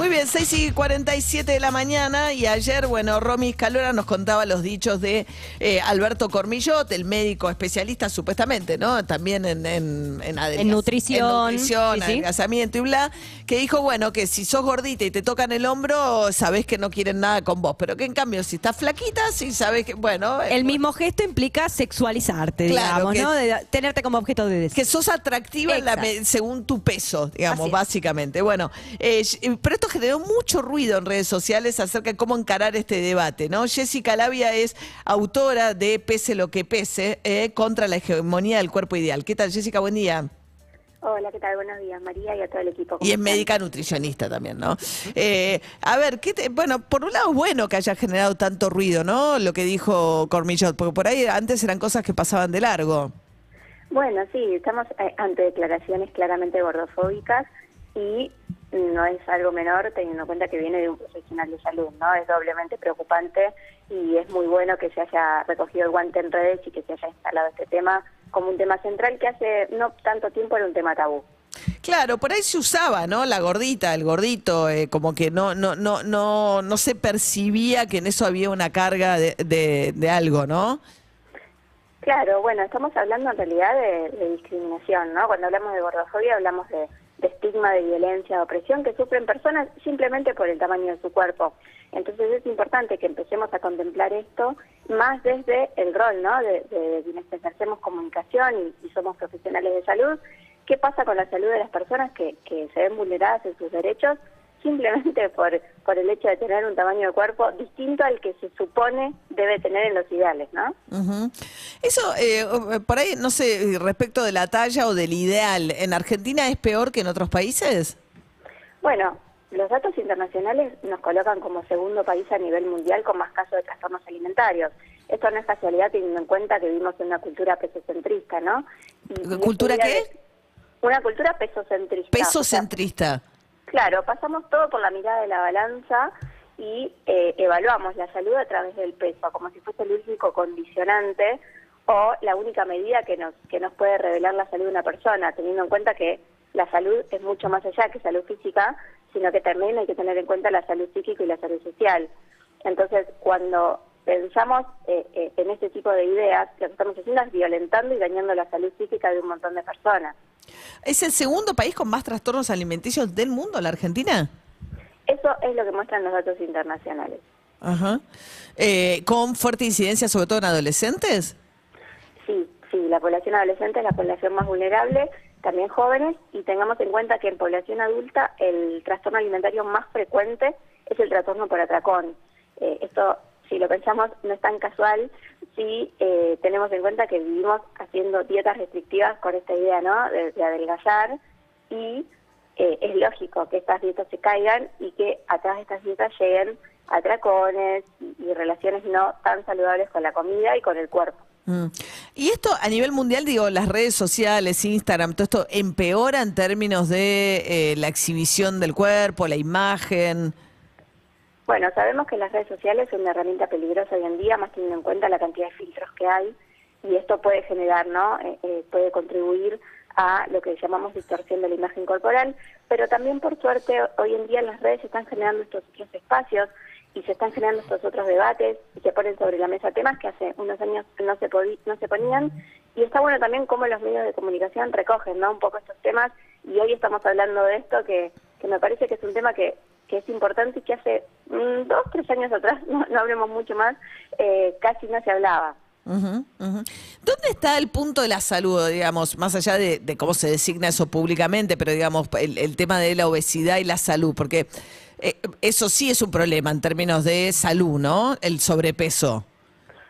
Muy bien, 6 y 47 de la mañana y ayer, bueno, Romy Escalora nos contaba los dichos de eh, Alberto Cormillot, el médico especialista supuestamente, ¿no? También en, en, en, nutrición, en nutrición, sí, sí. adelgazamiento y bla, que dijo, bueno, que si sos gordita y te tocan el hombro, sabés que no quieren nada con vos, pero que en cambio si estás flaquita, sí sabés que, bueno... El mismo gesto implica sexualizarte, Claro, digamos, ¿no? De- tenerte como objeto de deseo. que sos atractiva en la según tu peso, digamos, Así es. básicamente. Bueno, eh, pero esto generó mucho ruido en redes sociales acerca de cómo encarar este debate, ¿no? Jessica Labia es autora de Pese lo que pese, eh, contra la hegemonía del cuerpo ideal. ¿Qué tal, Jessica? Buen día. Hola, ¿qué tal? Buenos días, María, y a todo el equipo. ¿Cómo Y es médica nutricionista también, ¿no? Eh, a ver, ¿qué te- bueno, por un lado es bueno que haya generado tanto ruido, ¿no? Lo que dijo Cormillot, porque por ahí antes eran cosas que pasaban de largo. Bueno, sí, estamos eh, ante declaraciones claramente gordofóbicas y no es algo menor teniendo en cuenta que viene de un profesional de salud, ¿no? Es doblemente preocupante y es muy bueno que se haya recogido el guante en redes y que se haya instalado este tema como un tema central que hace no tanto tiempo era un tema tabú. Claro, por ahí se usaba, ¿no? La gordita, el gordito, eh, como que no, no, no, no, no se percibía que en eso había una carga de, de, de algo, ¿no? Claro, bueno, estamos hablando en realidad de, de discriminación, ¿no? Cuando hablamos de gordofobia hablamos de, de estigma, de violencia, de opresión que sufren personas simplemente por el tamaño de su cuerpo. Entonces es importante que empecemos a contemplar esto más desde el rol, ¿no? De, de quienes ejercemos comunicación y, y somos profesionales de salud. ¿Qué pasa con la salud de las personas que, que se ven vulneradas en sus derechos simplemente por, por el hecho de tener un tamaño de cuerpo distinto al que se supone debe tener en los ideales, ¿no? Ujú. Eso, eh, por ahí, no sé, respecto de la talla o del ideal, ¿en Argentina es peor que en otros países? Bueno, los datos internacionales nos colocan como segundo país a nivel mundial con más casos de trastornos alimentarios. Esto no es casualidad teniendo en cuenta que vivimos en una cultura pesocentrista, ¿no? Y- ¿Cultura qué? Una cultura pesocentrista. Peso O sea, centrista. Claro, pasamos todo por la mirada de la balanza y eh, evaluamos la salud a través del peso, como si fuese el único condicionante o la única medida que nos, que nos puede revelar la salud de una persona, teniendo en cuenta que la salud es mucho más allá que salud física, sino que también hay que tener en cuenta la salud psíquica y la salud social. Entonces, cuando pensamos eh, eh, en este tipo de ideas, lo que estamos haciendo es violentando y dañando la salud psíquica de un montón de personas. ¿Es el segundo país con más trastornos alimenticios del mundo, la Argentina? Eso es lo que muestran los datos internacionales. Ajá. Eh, ¿Con fuerte incidencia, sobre todo en adolescentes? Sí, sí, la población adolescente es la población más vulnerable, también jóvenes, y tengamos en cuenta que en población adulta el trastorno alimentario más frecuente es el trastorno por atracón. Eh, esto, si lo pensamos, no es tan casual si eh, tenemos en cuenta que vivimos haciendo dietas restrictivas con esta idea, ¿no?, de, de adelgazar, y eh, es lógico que estas dietas se caigan y que atrás de estas dietas lleguen atracones y, y relaciones no tan saludables con la comida y con el cuerpo. Mm. Y esto a nivel mundial, digo, las redes sociales, Instagram, todo esto empeora en términos de eh, la exhibición del cuerpo, la imagen. Bueno, sabemos que las redes sociales son una herramienta peligrosa hoy en día, más teniendo en cuenta la cantidad de filtros que hay, y esto puede generar, ¿no? Eh, eh, puede contribuir a lo que llamamos distorsión de la imagen corporal, pero también por suerte hoy en día en las redes se están generando estos otros espacios y se están generando estos otros debates y se ponen sobre la mesa temas que hace unos años no se no se ponían y está bueno también cómo los medios de comunicación recogen, ¿no? Un poco estos temas y hoy estamos hablando de esto que, me parece que es un tema que es importante y que hace dos, tres años atrás, no, no hablemos mucho más, eh, casi no se hablaba. Ujú, ujú. ¿Dónde está el punto de la salud, digamos, más allá de, de cómo se designa eso públicamente, pero digamos, el, el tema de la obesidad y la salud? Porque eh, eso sí es un problema en términos de salud, ¿no? El sobrepeso.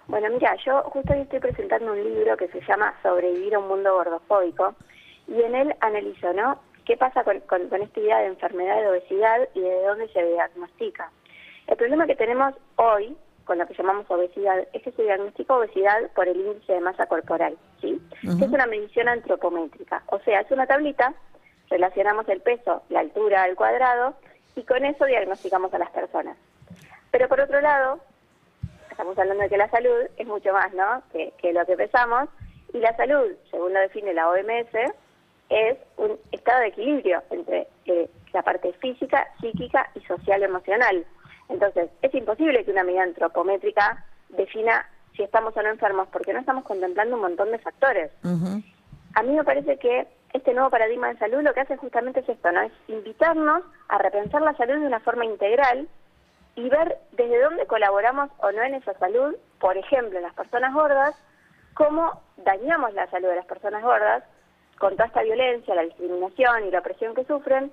Bueno, mira, yo justo hoy estoy presentando un libro que se llama Sobrevivir a un mundo gordofóbico y en él analizo, ¿no? ¿Qué pasa con, con- con esta idea de enfermedad de obesidad y de dónde se diagnostica? El problema que tenemos hoy con lo que llamamos obesidad es que se diagnostica obesidad por el índice de masa corporal, ¿sí? Que es una medición antropométrica, o sea, es una tablita, relacionamos el peso, la altura al cuadrado y con eso diagnosticamos a las personas. Pero por otro lado, estamos hablando de que la salud es mucho más, ¿no? Que, que lo que pesamos Y la salud, según lo define la OMS, es un estado de equilibrio entre eh, la parte física, psíquica y social emocional. Entonces, es imposible que una medida antropométrica defina si estamos o no enfermos, porque no estamos contemplando un montón de factores. A mí me parece que este nuevo paradigma de salud lo que hace justamente es esto, ¿no? Es invitarnos a repensar la salud de una forma integral y ver desde dónde colaboramos o no en esa salud, por ejemplo, en las personas gordas, cómo dañamos la salud de las personas gordas con toda esta violencia, la discriminación y la opresión que sufren,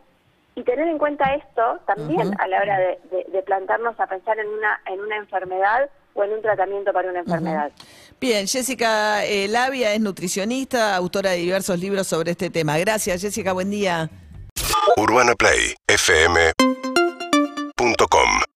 y tener en cuenta esto también a la hora de, de- de plantarnos a pensar en una, en una enfermedad o en un tratamiento para una enfermedad. Bien, Jessica eh, Labia es nutricionista, autora de diversos libros sobre este tema. Gracias, Jessica, buen día. UrbanaPlayFM.com